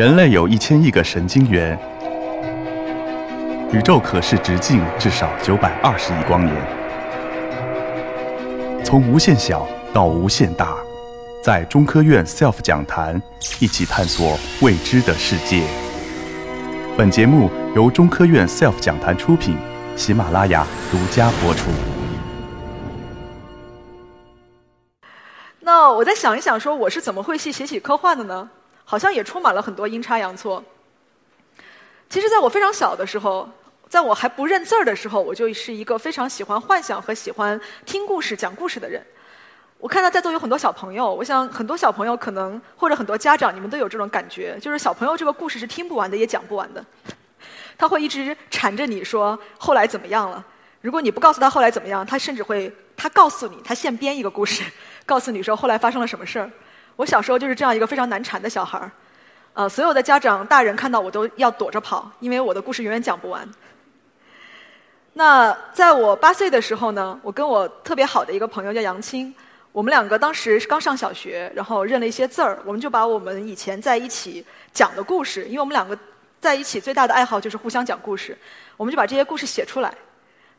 人类有一千亿个神经元，宇宙可视直径至少九百二十亿光年。从无限小到无限大，在中科院 SELF 讲坛一起探索未知的世界。本节目由中科院 SELF 讲坛出品，喜马拉雅独家播出。那我再想一想，说我是怎么会去写起科幻的呢？好像也充满了很多阴差阳错。其实，在我非常小的时候，在我还不认字儿的时候，我就是一个非常喜欢幻想和喜欢听故事、讲故事的人。我看到在座有很多小朋友，我想很多小朋友可能或者很多家长，你们都有这种感觉，就是小朋友这个故事是听不完的，也讲不完的。他会一直缠着你说后来怎么样了。如果你不告诉他后来怎么样，他甚至会他告诉你，他现编一个故事，告诉你说后来发生了什么事儿。我小时候就是这样一个非常难缠的小孩儿，呃，所有的家长大人看到我都要躲着跑，因为我的故事永远讲不完。那在我八岁的时候呢，我跟我特别好的一个朋友叫杨青，我们两个当时是刚上小学，然后认了一些字儿，我们就把我们以前在一起讲的故事，因为我们两个在一起最大的爱好就是互相讲故事，我们就把这些故事写出来。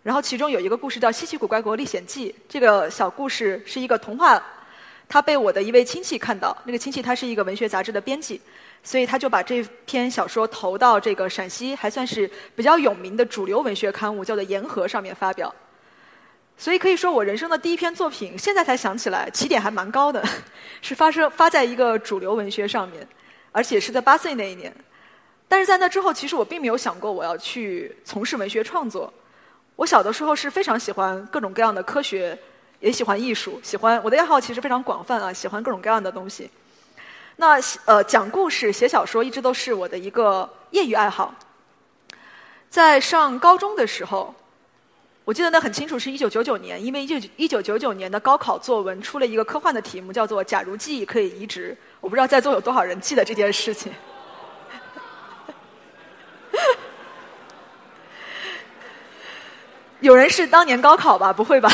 然后其中有一个故事叫《稀奇古怪国历险记》，这个小故事是一个童话。他被我的一位亲戚看到，那个亲戚他是一个文学杂志的编辑，所以他就把这篇小说投到这个陕西还算是比较有名的主流文学刊物，叫做《言和》上面发表。所以可以说，我人生的第一篇作品，现在才想起来，起点还蛮高的，是发生发在一个主流文学上面，而且是在八岁那一年。但是在那之后，其实我并没有想过我要去从事文学创作。我小的时候是非常喜欢各种各样的科学。也喜欢艺术，喜欢我的爱好其实非常广泛啊，喜欢各种各样的东西。那呃，讲故事、写小说一直都是我的一个业余爱好。在上高中的时候，我记得那很清楚，是一九九九年，因为一九一九九九年的高考作文出了一个科幻的题目，叫做“假如记忆可以移植”。我不知道在座有多少人记得这件事情。有人是当年高考吧？不会吧？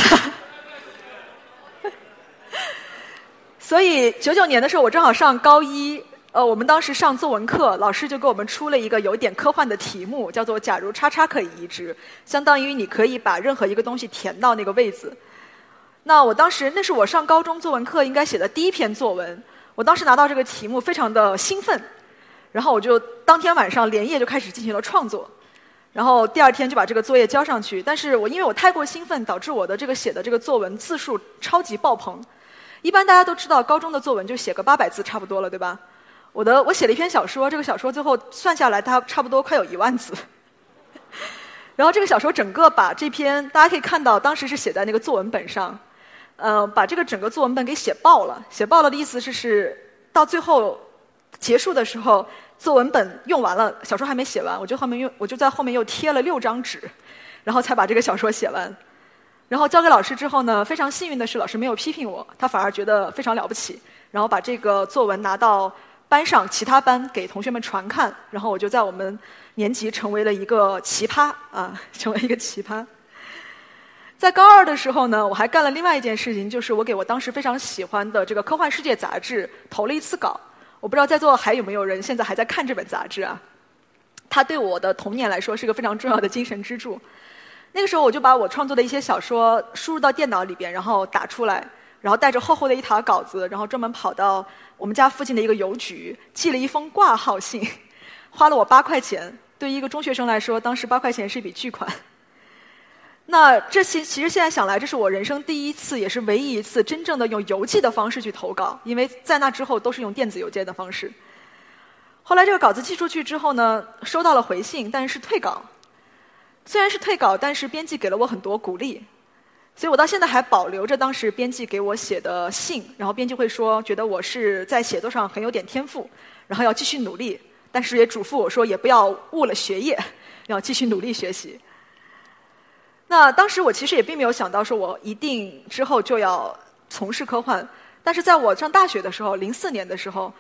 所以九九年的时候，我正好上高一，呃，我们当时上作文课，老师就给我们出了一个有点科幻的题目，叫做“假如叉叉可以移植”，相当于你可以把任何一个东西填到那个位子。那我当时那是我上高中作文课应该写的第一篇作文，我当时拿到这个题目非常的兴奋，然后我就当天晚上连夜就开始进行了创作，然后第二天就把这个作业交上去。但是我因为我太过兴奋，导致我的这个写的这个作文字数超级爆棚。一般大家都知道，高中的作文就写个八百字差不多了，对吧？我的我写了一篇小说，这个小说最后算下来，它差不多快有一万字。然后这个小说整个把这篇，大家可以看到，当时是写在那个作文本上，呃，把这个整个作文本给写爆了。写爆了的意思是，是到最后结束的时候，作文本用完了，小说还没写完，我就后面用，我就在后面又贴了六张纸，然后才把这个小说写完。然后交给老师之后呢，非常幸运的是，老师没有批评我，他反而觉得非常了不起。然后把这个作文拿到班上其他班给同学们传看，然后我就在我们年级成为了一个奇葩啊，成为一个奇葩。在高二的时候呢，我还干了另外一件事情，就是我给我当时非常喜欢的这个《科幻世界》杂志投了一次稿。我不知道在座还有没有人现在还在看这本杂志啊？它对我的童年来说是个非常重要的精神支柱。那个时候我就把我创作的一些小说输入到电脑里边，然后打出来，然后带着厚厚的一沓稿子，然后专门跑到我们家附近的一个邮局寄了一封挂号信，花了我八块钱。对于一个中学生来说，当时八块钱是一笔巨款。那这其其实现在想来，这是我人生第一次，也是唯一一次真正的用邮寄的方式去投稿，因为在那之后都是用电子邮件的方式。后来这个稿子寄出去之后呢，收到了回信，但是是退稿。虽然是退稿，但是编辑给了我很多鼓励，所以我到现在还保留着当时编辑给我写的信。然后编辑会说，觉得我是在写作上很有点天赋，然后要继续努力，但是也嘱咐我说，也不要误了学业，要继续努力学习。那当时我其实也并没有想到，说我一定之后就要从事科幻。但是在我上大学的时候，零四年的时候，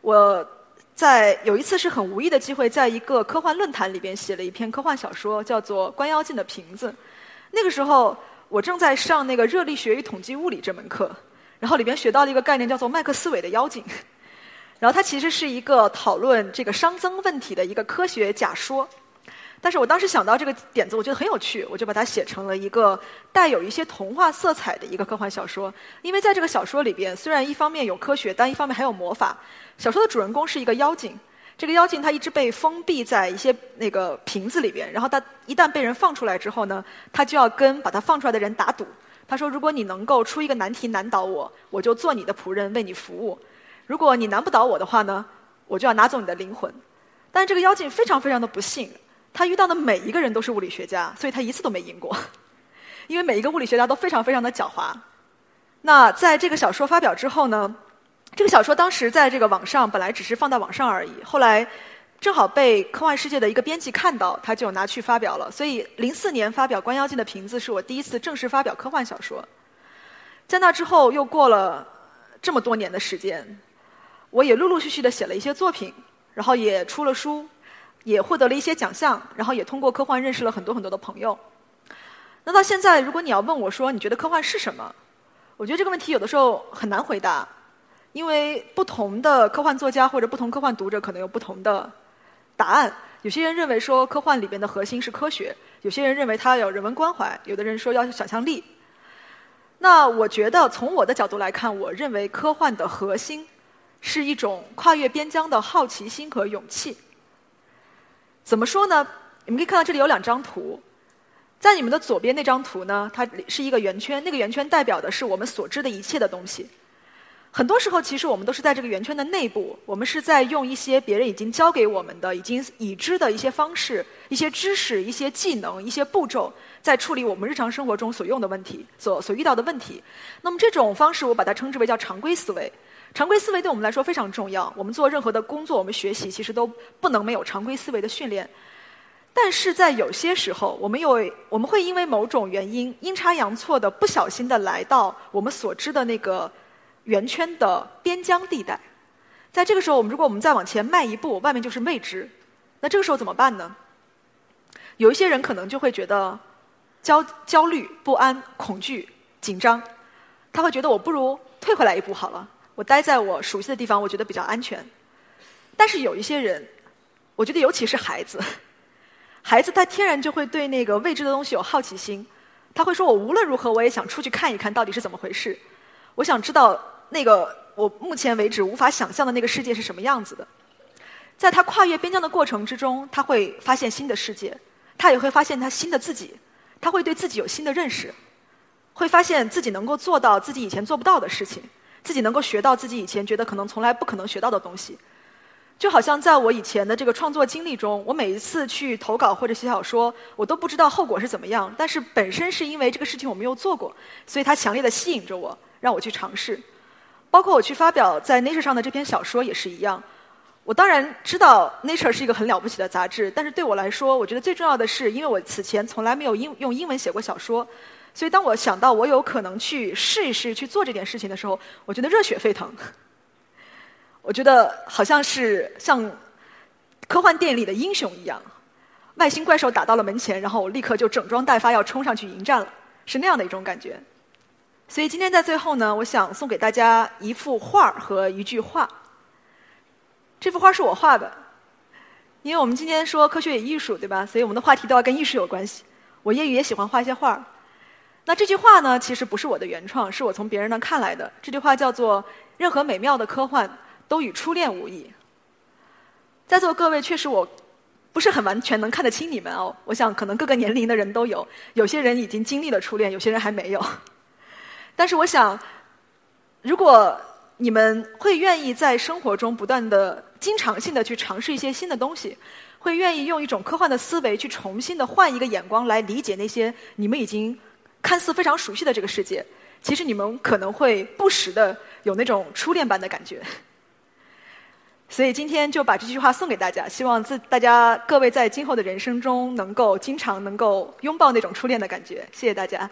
我。在有一次是很无意的机会，在一个科幻论坛里边写了一篇科幻小说，叫做《关妖镜的瓶子》。那个时候我正在上那个热力学与统计物理这门课，然后里边学到了一个概念，叫做麦克斯韦的妖精。然后它其实是一个讨论这个熵增问题的一个科学假说。但是我当时想到这个点子，我觉得很有趣，我就把它写成了一个带有一些童话色彩的一个科幻小说。因为在这个小说里边，虽然一方面有科学，但一方面还有魔法。小说的主人公是一个妖精，这个妖精它一直被封闭在一些那个瓶子里边，然后它一旦被人放出来之后呢，它就要跟把它放出来的人打赌。他说：“如果你能够出一个难题难倒我，我就做你的仆人为你服务；如果你难不倒我的话呢，我就要拿走你的灵魂。”但是这个妖精非常非常的不幸。他遇到的每一个人都是物理学家，所以他一次都没赢过，因为每一个物理学家都非常非常的狡猾。那在这个小说发表之后呢，这个小说当时在这个网上本来只是放到网上而已，后来正好被科幻世界的一个编辑看到，他就拿去发表了。所以零四年发表《观妖镜的瓶子》是我第一次正式发表科幻小说。在那之后又过了这么多年的时间，我也陆陆续续的写了一些作品，然后也出了书。也获得了一些奖项，然后也通过科幻认识了很多很多的朋友。那到现在，如果你要问我说你觉得科幻是什么，我觉得这个问题有的时候很难回答，因为不同的科幻作家或者不同科幻读者可能有不同的答案。有些人认为说科幻里边的核心是科学，有些人认为它有人文关怀，有的人说要想象力。那我觉得从我的角度来看，我认为科幻的核心是一种跨越边疆的好奇心和勇气。怎么说呢？你们可以看到这里有两张图，在你们的左边那张图呢，它是一个圆圈，那个圆圈代表的是我们所知的一切的东西。很多时候，其实我们都是在这个圆圈的内部，我们是在用一些别人已经教给我们的、已经已知的一些方式、一些知识、一些技能、一些步骤，在处理我们日常生活中所用的问题、所所遇到的问题。那么这种方式，我把它称之为叫常规思维。常规思维对我们来说非常重要。我们做任何的工作，我们学习其实都不能没有常规思维的训练。但是在有些时候，我们有我们会因为某种原因阴差阳错的不小心的来到我们所知的那个圆圈的边疆地带。在这个时候，我们如果我们再往前迈一步，外面就是未知。那这个时候怎么办呢？有一些人可能就会觉得焦焦虑、不安、恐惧、紧张，他会觉得我不如退回来一步好了。我待在我熟悉的地方，我觉得比较安全。但是有一些人，我觉得尤其是孩子，孩子他天然就会对那个未知的东西有好奇心，他会说：“我无论如何我也想出去看一看到底是怎么回事，我想知道那个我目前为止无法想象的那个世界是什么样子的。”在他跨越边疆的过程之中，他会发现新的世界，他也会发现他新的自己，他会对自己有新的认识，会发现自己能够做到自己以前做不到的事情。自己能够学到自己以前觉得可能从来不可能学到的东西，就好像在我以前的这个创作经历中，我每一次去投稿或者写小说，我都不知道后果是怎么样。但是本身是因为这个事情我没有做过，所以它强烈的吸引着我，让我去尝试。包括我去发表在 Nature 上的这篇小说也是一样。我当然知道 Nature 是一个很了不起的杂志，但是对我来说，我觉得最重要的是，因为我此前从来没有英用英文写过小说。所以，当我想到我有可能去试一试去做这件事情的时候，我觉得热血沸腾。我觉得好像是像科幻电影里的英雄一样，外星怪兽打到了门前，然后我立刻就整装待发要冲上去迎战了，是那样的一种感觉。所以今天在最后呢，我想送给大家一幅画和一句话。这幅画是我画的，因为我们今天说科学与艺术，对吧？所以我们的话题都要跟艺术有关系。我业余也喜欢画一些画。那这句话呢，其实不是我的原创，是我从别人那看来的。这句话叫做“任何美妙的科幻都与初恋无异”。在座各位，确实我不是很完全能看得清你们哦。我想，可能各个年龄的人都有，有些人已经经历了初恋，有些人还没有。但是，我想，如果你们会愿意在生活中不断的、经常性的去尝试一些新的东西，会愿意用一种科幻的思维去重新的换一个眼光来理解那些你们已经。看似非常熟悉的这个世界，其实你们可能会不时的有那种初恋般的感觉。所以今天就把这句话送给大家，希望自大家各位在今后的人生中能够经常能够拥抱那种初恋的感觉。谢谢大家。